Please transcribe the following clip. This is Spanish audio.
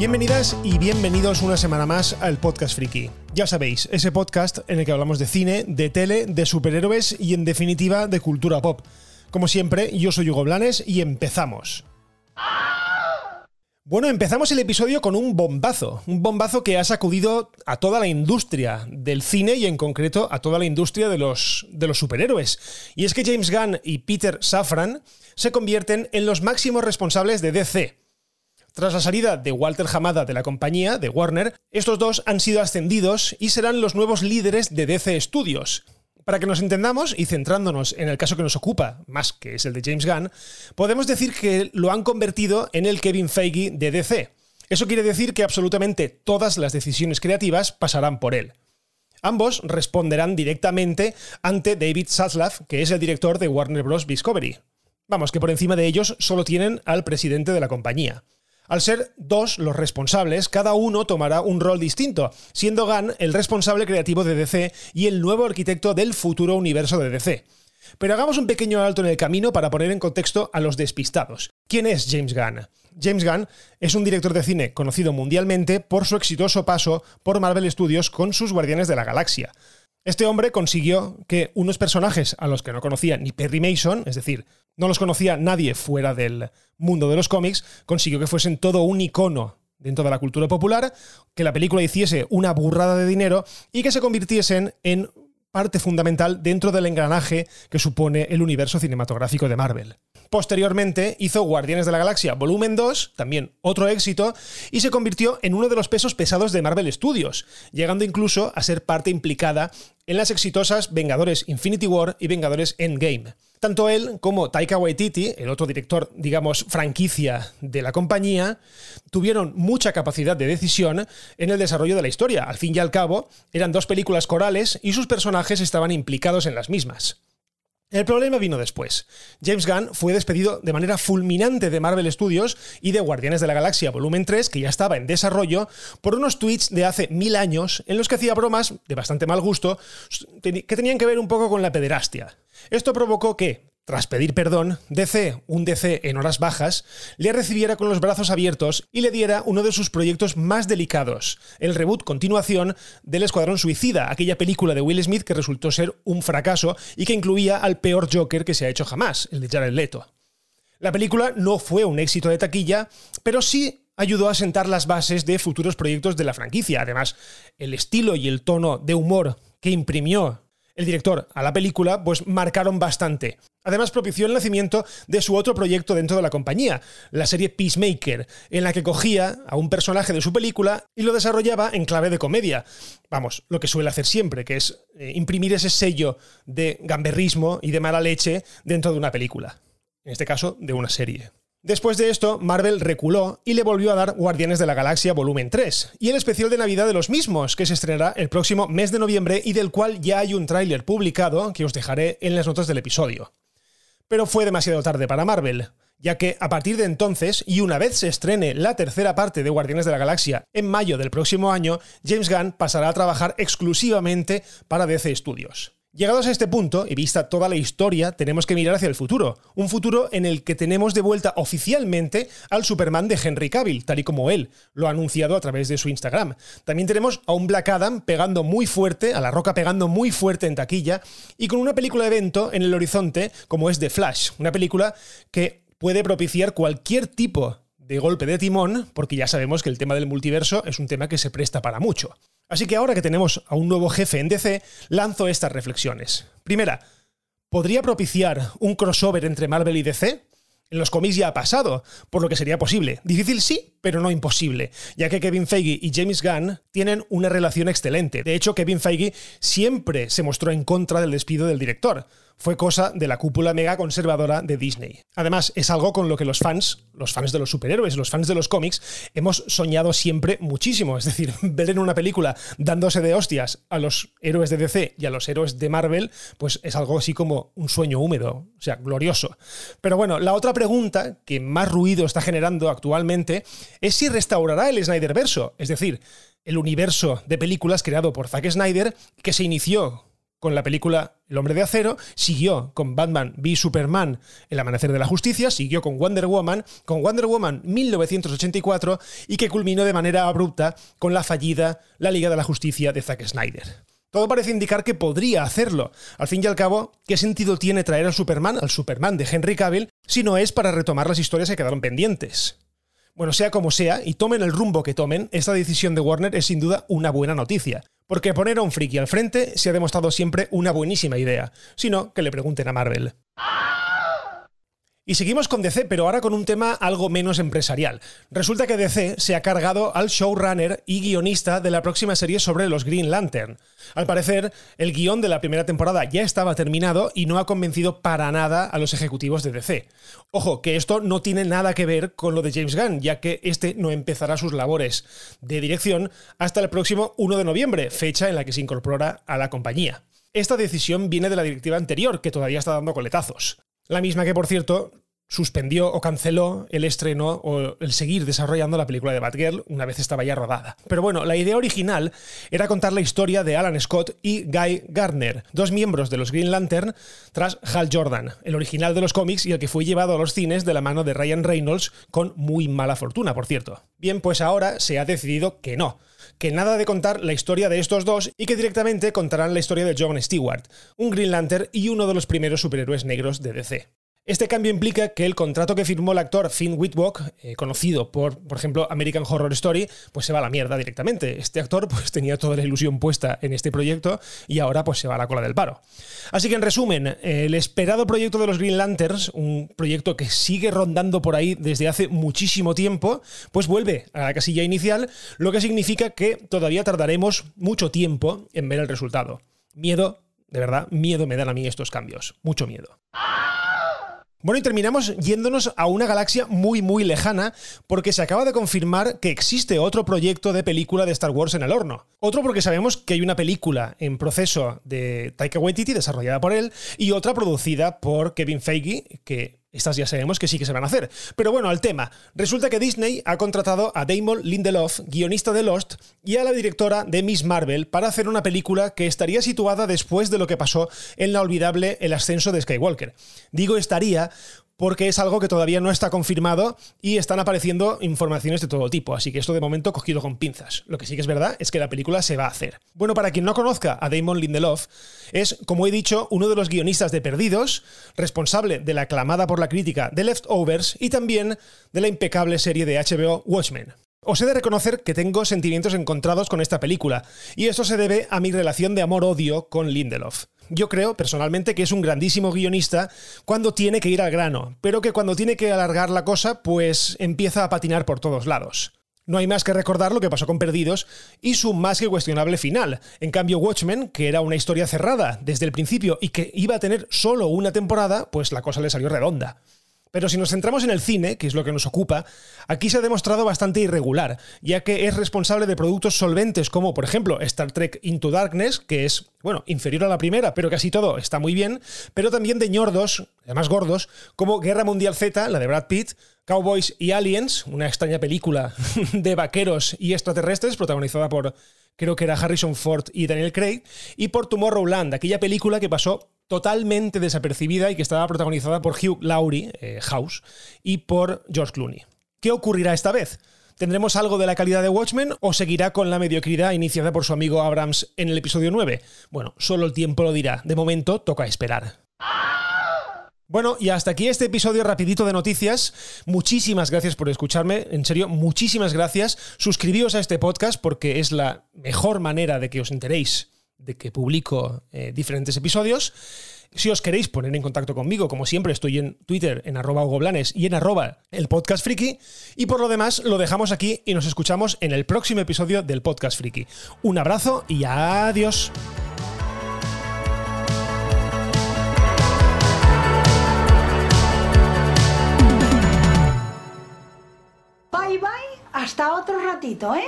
Bienvenidas y bienvenidos una semana más al Podcast Friki. Ya sabéis, ese podcast en el que hablamos de cine, de tele, de superhéroes y en definitiva de cultura pop. Como siempre, yo soy Hugo Blanes y empezamos. Bueno, empezamos el episodio con un bombazo, un bombazo que ha sacudido a toda la industria del cine y en concreto a toda la industria de los, de los superhéroes. Y es que James Gunn y Peter Safran se convierten en los máximos responsables de DC. Tras la salida de Walter Hamada de la compañía, de Warner, estos dos han sido ascendidos y serán los nuevos líderes de DC Studios. Para que nos entendamos y centrándonos en el caso que nos ocupa, más que es el de James Gunn, podemos decir que lo han convertido en el Kevin Feige de DC. Eso quiere decir que absolutamente todas las decisiones creativas pasarán por él. Ambos responderán directamente ante David Zaslav, que es el director de Warner Bros. Discovery. Vamos, que por encima de ellos solo tienen al presidente de la compañía. Al ser dos los responsables, cada uno tomará un rol distinto, siendo Gunn el responsable creativo de DC y el nuevo arquitecto del futuro universo de DC. Pero hagamos un pequeño alto en el camino para poner en contexto a los despistados. ¿Quién es James Gunn? James Gunn es un director de cine conocido mundialmente por su exitoso paso por Marvel Studios con sus Guardianes de la Galaxia. Este hombre consiguió que unos personajes a los que no conocía ni Perry Mason, es decir, no los conocía nadie fuera del mundo de los cómics, consiguió que fuesen todo un icono dentro de la cultura popular, que la película hiciese una burrada de dinero y que se convirtiesen en parte fundamental dentro del engranaje que supone el universo cinematográfico de Marvel. Posteriormente hizo Guardianes de la Galaxia Volumen 2, también otro éxito, y se convirtió en uno de los pesos pesados de Marvel Studios, llegando incluso a ser parte implicada en las exitosas Vengadores Infinity War y Vengadores Endgame. Tanto él como Taika Waititi, el otro director, digamos, franquicia de la compañía, tuvieron mucha capacidad de decisión en el desarrollo de la historia. Al fin y al cabo, eran dos películas corales y sus personajes estaban implicados en las mismas. El problema vino después. James Gunn fue despedido de manera fulminante de Marvel Studios y de Guardianes de la Galaxia Volumen 3, que ya estaba en desarrollo, por unos tweets de hace mil años en los que hacía bromas de bastante mal gusto que tenían que ver un poco con la pederastia. Esto provocó que, tras pedir perdón, DC, un DC en horas bajas, le recibiera con los brazos abiertos y le diera uno de sus proyectos más delicados, el reboot continuación del Escuadrón Suicida, aquella película de Will Smith que resultó ser un fracaso y que incluía al peor Joker que se ha hecho jamás, el de Jared Leto. La película no fue un éxito de taquilla, pero sí ayudó a sentar las bases de futuros proyectos de la franquicia. Además, el estilo y el tono de humor que imprimió el director a la película, pues marcaron bastante. Además, propició el nacimiento de su otro proyecto dentro de la compañía, la serie Peacemaker, en la que cogía a un personaje de su película y lo desarrollaba en clave de comedia. Vamos, lo que suele hacer siempre, que es eh, imprimir ese sello de gamberrismo y de mala leche dentro de una película. En este caso, de una serie. Después de esto, Marvel reculó y le volvió a dar Guardianes de la Galaxia Volumen 3, y el especial de Navidad de los mismos, que se estrenará el próximo mes de noviembre y del cual ya hay un tráiler publicado que os dejaré en las notas del episodio. Pero fue demasiado tarde para Marvel, ya que a partir de entonces, y una vez se estrene la tercera parte de Guardianes de la Galaxia en mayo del próximo año, James Gunn pasará a trabajar exclusivamente para DC Studios. Llegados a este punto, y vista toda la historia, tenemos que mirar hacia el futuro. Un futuro en el que tenemos de vuelta oficialmente al Superman de Henry Cavill, tal y como él lo ha anunciado a través de su Instagram. También tenemos a un Black Adam pegando muy fuerte, a la roca pegando muy fuerte en taquilla, y con una película de evento en el horizonte como es The Flash, una película que puede propiciar cualquier tipo de golpe de timón, porque ya sabemos que el tema del multiverso es un tema que se presta para mucho. Así que ahora que tenemos a un nuevo jefe en DC, lanzo estas reflexiones. Primera, ¿podría propiciar un crossover entre Marvel y DC? En los cómics ya ha pasado, por lo que sería posible. Difícil sí, pero no imposible, ya que Kevin Feige y James Gunn tienen una relación excelente. De hecho, Kevin Feige siempre se mostró en contra del despido del director fue cosa de la cúpula mega conservadora de Disney. Además, es algo con lo que los fans, los fans de los superhéroes, los fans de los cómics, hemos soñado siempre muchísimo. Es decir, ver en una película dándose de hostias a los héroes de DC y a los héroes de Marvel, pues es algo así como un sueño húmedo, o sea, glorioso. Pero bueno, la otra pregunta que más ruido está generando actualmente es si restaurará el Snyderverso, es decir, el universo de películas creado por Zack Snyder que se inició con la película El hombre de acero, siguió con Batman v Superman El amanecer de la justicia, siguió con Wonder Woman, con Wonder Woman 1984 y que culminó de manera abrupta con la fallida La Liga de la Justicia de Zack Snyder. Todo parece indicar que podría hacerlo. Al fin y al cabo, ¿qué sentido tiene traer al Superman, al Superman de Henry Cavill, si no es para retomar las historias que quedaron pendientes? Bueno, sea como sea, y tomen el rumbo que tomen, esta decisión de Warner es sin duda una buena noticia. Porque poner a un friki al frente se ha demostrado siempre una buenísima idea. Si no, que le pregunten a Marvel. Y seguimos con DC, pero ahora con un tema algo menos empresarial. Resulta que DC se ha cargado al showrunner y guionista de la próxima serie sobre los Green Lantern. Al parecer, el guion de la primera temporada ya estaba terminado y no ha convencido para nada a los ejecutivos de DC. Ojo, que esto no tiene nada que ver con lo de James Gunn, ya que este no empezará sus labores de dirección hasta el próximo 1 de noviembre, fecha en la que se incorpora a la compañía. Esta decisión viene de la directiva anterior, que todavía está dando coletazos. La misma que, por cierto, suspendió o canceló el estreno o el seguir desarrollando la película de Batgirl una vez estaba ya rodada. Pero bueno, la idea original era contar la historia de Alan Scott y Guy Gardner, dos miembros de los Green Lantern, tras Hal Jordan, el original de los cómics y el que fue llevado a los cines de la mano de Ryan Reynolds con muy mala fortuna, por cierto. Bien, pues ahora se ha decidido que no que nada de contar la historia de estos dos y que directamente contarán la historia de John Stewart, un Green Lantern y uno de los primeros superhéroes negros de DC. Este cambio implica que el contrato que firmó el actor Finn Witwock, eh, conocido por, por ejemplo, American Horror Story, pues se va a la mierda directamente. Este actor pues tenía toda la ilusión puesta en este proyecto y ahora pues se va a la cola del paro. Así que en resumen, el esperado proyecto de los Green Lanterns, un proyecto que sigue rondando por ahí desde hace muchísimo tiempo, pues vuelve a la casilla inicial, lo que significa que todavía tardaremos mucho tiempo en ver el resultado. Miedo, de verdad, miedo me dan a mí estos cambios. Mucho miedo. Bueno, y terminamos yéndonos a una galaxia muy, muy lejana, porque se acaba de confirmar que existe otro proyecto de película de Star Wars en el horno. Otro porque sabemos que hay una película en proceso de Taika Waititi, desarrollada por él, y otra producida por Kevin Feige, que estas ya sabemos que sí que se van a hacer. Pero bueno, al tema. Resulta que Disney ha contratado a Damon Lindelof, guionista de Lost, y a la directora de Miss Marvel para hacer una película que estaría situada después de lo que pasó en la olvidable El ascenso de Skywalker. Digo estaría porque es algo que todavía no está confirmado y están apareciendo informaciones de todo tipo, así que esto de momento cogido con pinzas. Lo que sí que es verdad es que la película se va a hacer. Bueno, para quien no conozca a Damon Lindelof, es, como he dicho, uno de los guionistas de Perdidos, responsable de la aclamada por la crítica de Leftovers y también de la impecable serie de HBO Watchmen. Os he de reconocer que tengo sentimientos encontrados con esta película, y esto se debe a mi relación de amor-odio con Lindelof yo creo personalmente que es un grandísimo guionista cuando tiene que ir al grano, pero que cuando tiene que alargar la cosa, pues empieza a patinar por todos lados. No hay más que recordar lo que pasó con Perdidos y su más que cuestionable final. En cambio, Watchmen, que era una historia cerrada desde el principio y que iba a tener solo una temporada, pues la cosa le salió redonda. Pero si nos centramos en el cine, que es lo que nos ocupa, aquí se ha demostrado bastante irregular, ya que es responsable de productos solventes como, por ejemplo, Star Trek Into Darkness, que es, bueno, inferior a la primera, pero casi todo está muy bien, pero también de ñordos, además gordos, como Guerra Mundial Z, la de Brad Pitt, Cowboys y Aliens, una extraña película de vaqueros y extraterrestres protagonizada por, creo que era Harrison Ford y Daniel Craig, y por Tomorrowland, aquella película que pasó totalmente desapercibida y que estaba protagonizada por Hugh Laurie, eh, House, y por George Clooney. ¿Qué ocurrirá esta vez? ¿Tendremos algo de la calidad de Watchmen o seguirá con la mediocridad iniciada por su amigo Abrams en el episodio 9? Bueno, solo el tiempo lo dirá. De momento, toca esperar. Bueno, y hasta aquí este episodio rapidito de noticias. Muchísimas gracias por escucharme, en serio, muchísimas gracias. Suscribíos a este podcast porque es la mejor manera de que os enteréis de que publico eh, diferentes episodios. Si os queréis poner en contacto conmigo, como siempre, estoy en Twitter, en arroba Blanes y en arroba el podcast friki. Y por lo demás, lo dejamos aquí y nos escuchamos en el próximo episodio del podcast friki. Un abrazo y adiós. Bye bye, hasta otro ratito, ¿eh?